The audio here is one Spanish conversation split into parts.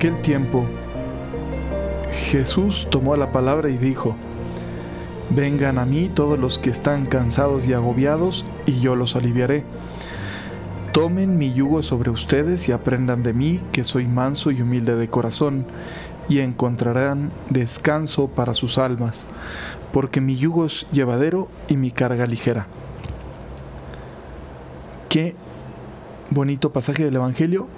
Aquel tiempo, Jesús tomó la palabra y dijo, Vengan a mí todos los que están cansados y agobiados, y yo los aliviaré. Tomen mi yugo sobre ustedes y aprendan de mí, que soy manso y humilde de corazón, y encontrarán descanso para sus almas, porque mi yugo es llevadero y mi carga ligera. Qué bonito pasaje del Evangelio,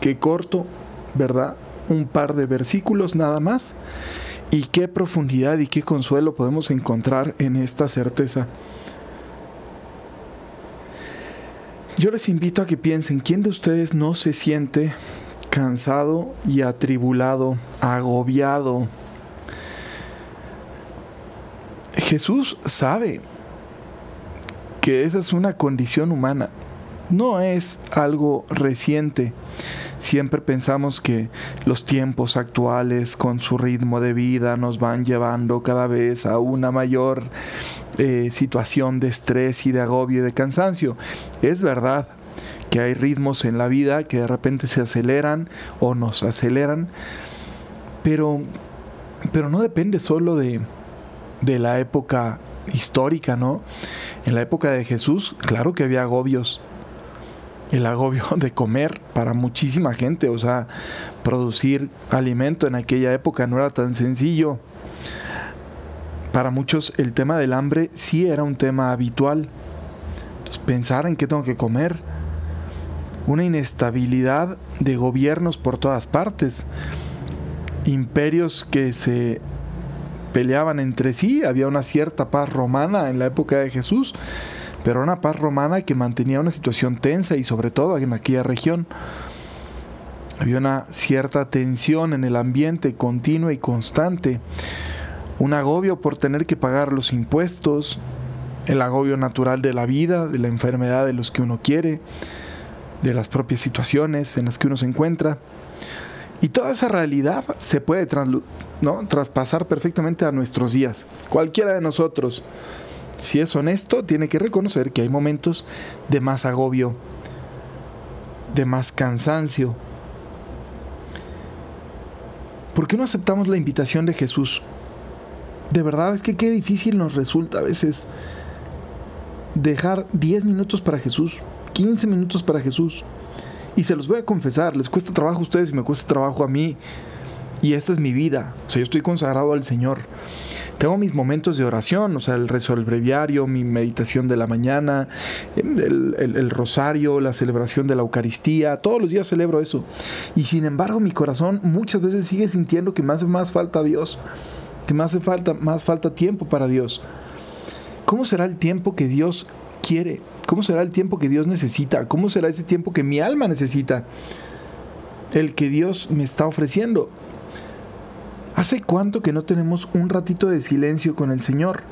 qué corto, ¿verdad? Un par de versículos nada más. Y qué profundidad y qué consuelo podemos encontrar en esta certeza. Yo les invito a que piensen, ¿quién de ustedes no se siente cansado y atribulado, agobiado? Jesús sabe que esa es una condición humana, no es algo reciente. Siempre pensamos que los tiempos actuales con su ritmo de vida nos van llevando cada vez a una mayor eh, situación de estrés y de agobio y de cansancio. Es verdad que hay ritmos en la vida que de repente se aceleran o nos aceleran, pero, pero no depende solo de, de la época histórica, ¿no? En la época de Jesús, claro que había agobios, el agobio de comer para muchísima gente. O sea, producir alimento en aquella época no era tan sencillo. Para muchos el tema del hambre sí era un tema habitual. Pensar en qué tengo que comer. Una inestabilidad de gobiernos por todas partes. Imperios que se peleaban entre sí. Había una cierta paz romana en la época de Jesús pero una paz romana que mantenía una situación tensa y sobre todo en aquella región. Había una cierta tensión en el ambiente continua y constante, un agobio por tener que pagar los impuestos, el agobio natural de la vida, de la enfermedad de los que uno quiere, de las propias situaciones en las que uno se encuentra. Y toda esa realidad se puede ¿no? traspasar perfectamente a nuestros días. Cualquiera de nosotros si es honesto, tiene que reconocer que hay momentos de más agobio, de más cansancio. ¿Por qué no aceptamos la invitación de Jesús? De verdad es que qué difícil nos resulta a veces dejar 10 minutos para Jesús, 15 minutos para Jesús. Y se los voy a confesar, les cuesta trabajo a ustedes y me cuesta trabajo a mí. Y esta es mi vida. O sea, yo estoy consagrado al Señor. Tengo mis momentos de oración, o sea, el rezo del breviario, mi meditación de la mañana, el, el, rosario, la celebración de la Eucaristía. Todos los días celebro eso. Y sin embargo, mi corazón muchas veces sigue sintiendo que me hace más falta Dios. Que me hace falta, más falta tiempo para Dios. ¿Cómo será el tiempo que Dios quiere? ¿Cómo será el tiempo que Dios necesita? ¿Cómo será ese tiempo que mi alma necesita? El que Dios me está ofreciendo. ¿Hace cuánto que no tenemos un ratito de silencio con el Señor?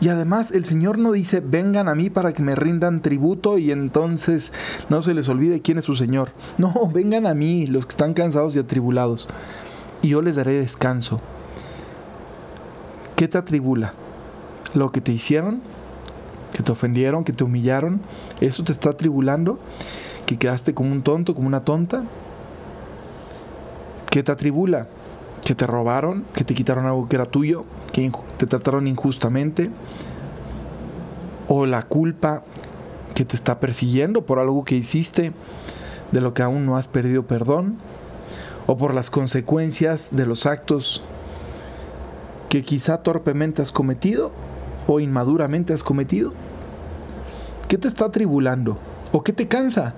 Y además el Señor no dice, vengan a mí para que me rindan tributo y entonces no se les olvide quién es su Señor. No, vengan a mí los que están cansados y atribulados, y yo les daré descanso. ¿Qué te atribula? ¿Lo que te hicieron? ¿Que te ofendieron? ¿Que te humillaron? ¿Eso te está atribulando? ¿Que quedaste como un tonto, como una tonta? ¿Qué te atribula? ¿Que te robaron? ¿Que te quitaron algo que era tuyo? ¿Que te trataron injustamente? ¿O la culpa que te está persiguiendo por algo que hiciste, de lo que aún no has perdido perdón? ¿O por las consecuencias de los actos que quizá torpemente has cometido o inmaduramente has cometido? ¿Qué te está atribulando? ¿O qué te cansa?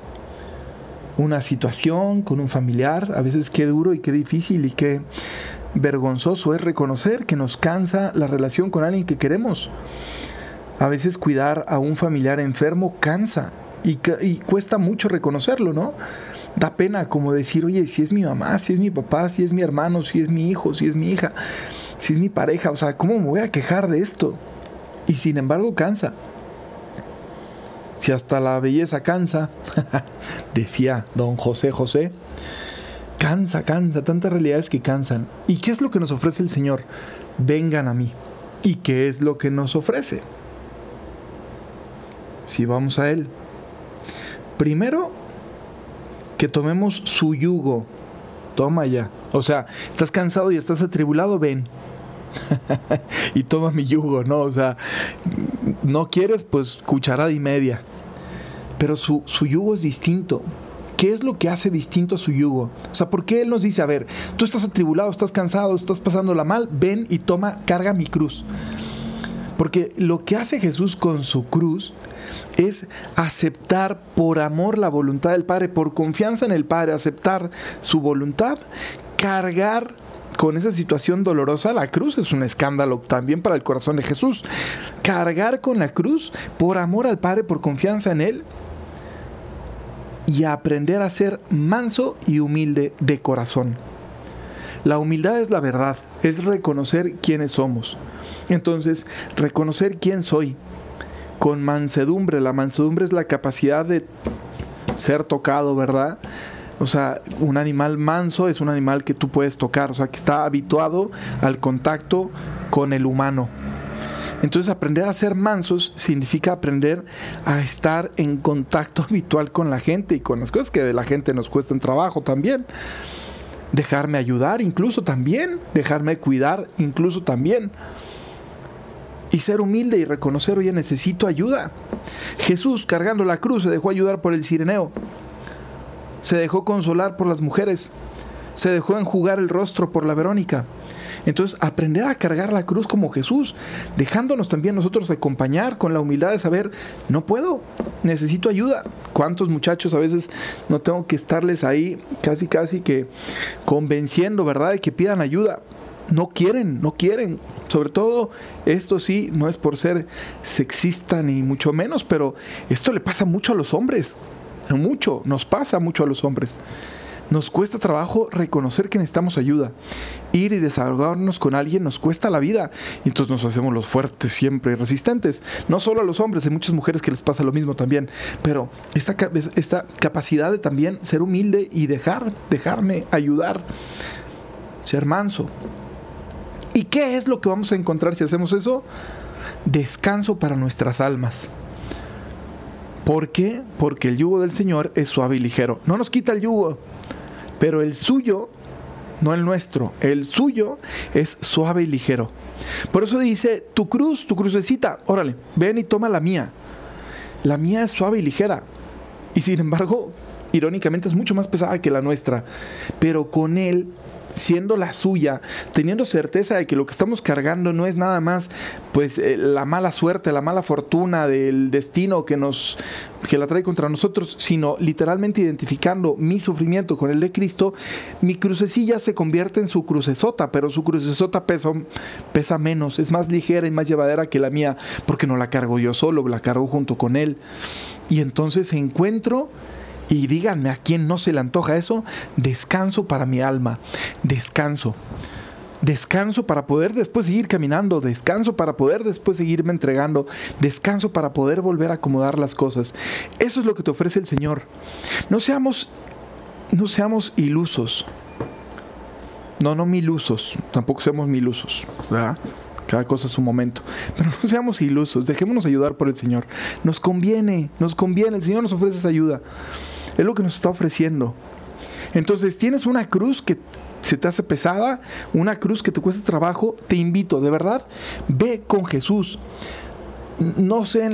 Una situación con un familiar, a veces qué duro y qué difícil y qué vergonzoso es reconocer que nos cansa la relación con alguien que queremos. A veces cuidar a un familiar enfermo cansa y, cuesta mucho reconocerlo, ¿no? Da pena como decir, oye, si es mi mamá, si es mi papá, si es mi hermano, si es mi hijo, si es mi hija, si es mi pareja, o sea, ¿cómo me voy a quejar de esto? Y sin embargo cansa. Si hasta la belleza cansa, decía don José José, cansa, cansa, tantas realidades que cansan. ¿Y qué es lo que nos ofrece el Señor? Vengan a mí. ¿Y qué es lo que nos ofrece? Si vamos a Él. Primero, que tomemos su yugo. Toma ya. O sea, estás cansado y estás atribulado, ven. y toma mi yugo, ¿no? O sea, no quieres, pues cucharada y media. Pero su, su yugo es distinto. ¿Qué es lo que hace distinto a su yugo? O sea, ¿por qué Él nos dice, a ver, tú estás atribulado, estás cansado, estás pasándola mal, ven y toma, carga mi cruz? Porque lo que hace Jesús con su cruz es aceptar por amor la voluntad del Padre, por confianza en el Padre, aceptar su voluntad, cargar con esa situación dolorosa, la cruz es un escándalo también para el corazón de Jesús. Cargar con la cruz por amor al Padre, por confianza en Él y aprender a ser manso y humilde de corazón. La humildad es la verdad, es reconocer quiénes somos. Entonces, reconocer quién soy con mansedumbre. La mansedumbre es la capacidad de ser tocado, ¿verdad? O sea, un animal manso es un animal que tú puedes tocar, o sea, que está habituado al contacto con el humano. Entonces aprender a ser mansos significa aprender a estar en contacto habitual con la gente y con las cosas que de la gente nos cuestan trabajo también. Dejarme ayudar incluso también, dejarme cuidar incluso también. Y ser humilde y reconocer, oye, necesito ayuda. Jesús cargando la cruz se dejó ayudar por el sireneo. Se dejó consolar por las mujeres. Se dejó enjugar el rostro por la Verónica. Entonces, aprender a cargar la cruz como Jesús, dejándonos también nosotros acompañar con la humildad de saber, no puedo, necesito ayuda. ¿Cuántos muchachos a veces no tengo que estarles ahí casi, casi que convenciendo, ¿verdad?, de que pidan ayuda. No quieren, no quieren. Sobre todo, esto sí, no es por ser sexista ni mucho menos, pero esto le pasa mucho a los hombres. Mucho, nos pasa mucho a los hombres. Nos cuesta trabajo reconocer que necesitamos ayuda. Ir y desahogarnos con alguien nos cuesta la vida. Y entonces nos hacemos los fuertes siempre, resistentes. No solo a los hombres, hay muchas mujeres que les pasa lo mismo también. Pero esta, esta capacidad de también ser humilde y dejar, dejarme ayudar. Ser manso. ¿Y qué es lo que vamos a encontrar si hacemos eso? Descanso para nuestras almas. ¿Por qué? Porque el yugo del Señor es suave y ligero. No nos quita el yugo, pero el suyo, no el nuestro, el suyo es suave y ligero. Por eso dice, tu cruz, tu crucecita, órale, ven y toma la mía. La mía es suave y ligera. Y sin embargo, irónicamente es mucho más pesada que la nuestra. Pero con él siendo la suya, teniendo certeza de que lo que estamos cargando no es nada más pues eh, la mala suerte, la mala fortuna del destino que nos que la trae contra nosotros, sino literalmente identificando mi sufrimiento con el de Cristo, mi crucecilla se convierte en su crucesota, pero su crucesota pesa, pesa menos, es más ligera y más llevadera que la mía, porque no la cargo yo solo, la cargo junto con él. Y entonces encuentro y díganme a quién no se le antoja eso, descanso para mi alma, descanso. Descanso para poder después seguir caminando, descanso para poder después seguirme entregando, descanso para poder volver a acomodar las cosas. Eso es lo que te ofrece el Señor. No seamos no seamos ilusos. No, no milusos, tampoco seamos milusos, ¿verdad? Cada cosa es su momento. Pero no seamos ilusos, dejémonos ayudar por el Señor. Nos conviene, nos conviene, el Señor nos ofrece esa ayuda. Es lo que nos está ofreciendo. Entonces, tienes una cruz que se te hace pesada, una cruz que te cuesta trabajo, te invito, de verdad, ve con Jesús. No sé,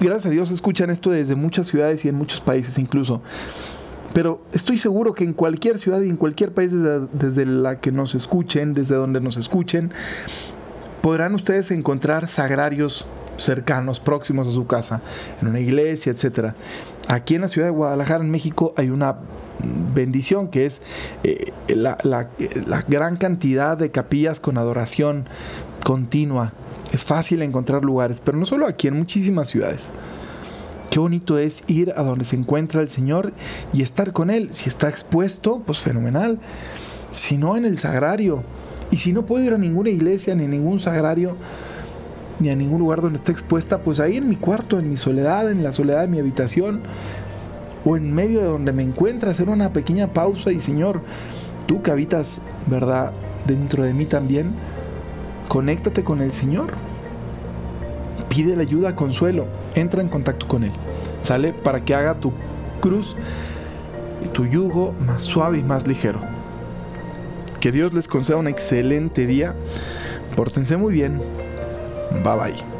gracias a Dios escuchan esto desde muchas ciudades y en muchos países incluso. Pero estoy seguro que en cualquier ciudad y en cualquier país desde, desde la que nos escuchen, desde donde nos escuchen, podrán ustedes encontrar sagrarios cercanos, próximos a su casa, en una iglesia, etcétera. Aquí en la ciudad de Guadalajara, en México, hay una bendición que es eh, la, gran cantidad de capillas con adoración continua. Es fácil encontrar lugares, pero no solo aquí, en muchísimas ciudades. Qué bonito es ir a donde se encuentra el Señor y estar con Él. Si está expuesto, pues fenomenal. Si no, en el sagrario. Y si no puedo ir a ninguna iglesia ni ningún sagrario, ni a ningún lugar donde esté expuesta, pues ahí en mi cuarto, en mi soledad, en la soledad de mi habitación, o en medio de donde me encuentre, hacer una pequeña pausa y Señor, tú que habitas, ¿verdad?, dentro de mí también, conéctate con el Señor. Pide la ayuda, consuelo, entra en contacto con Él. ¿Sale? Para que haga tu cruz y tu yugo más suave y más ligero. Que Dios les conceda un excelente día. Pórtense muy bien. Bye bye.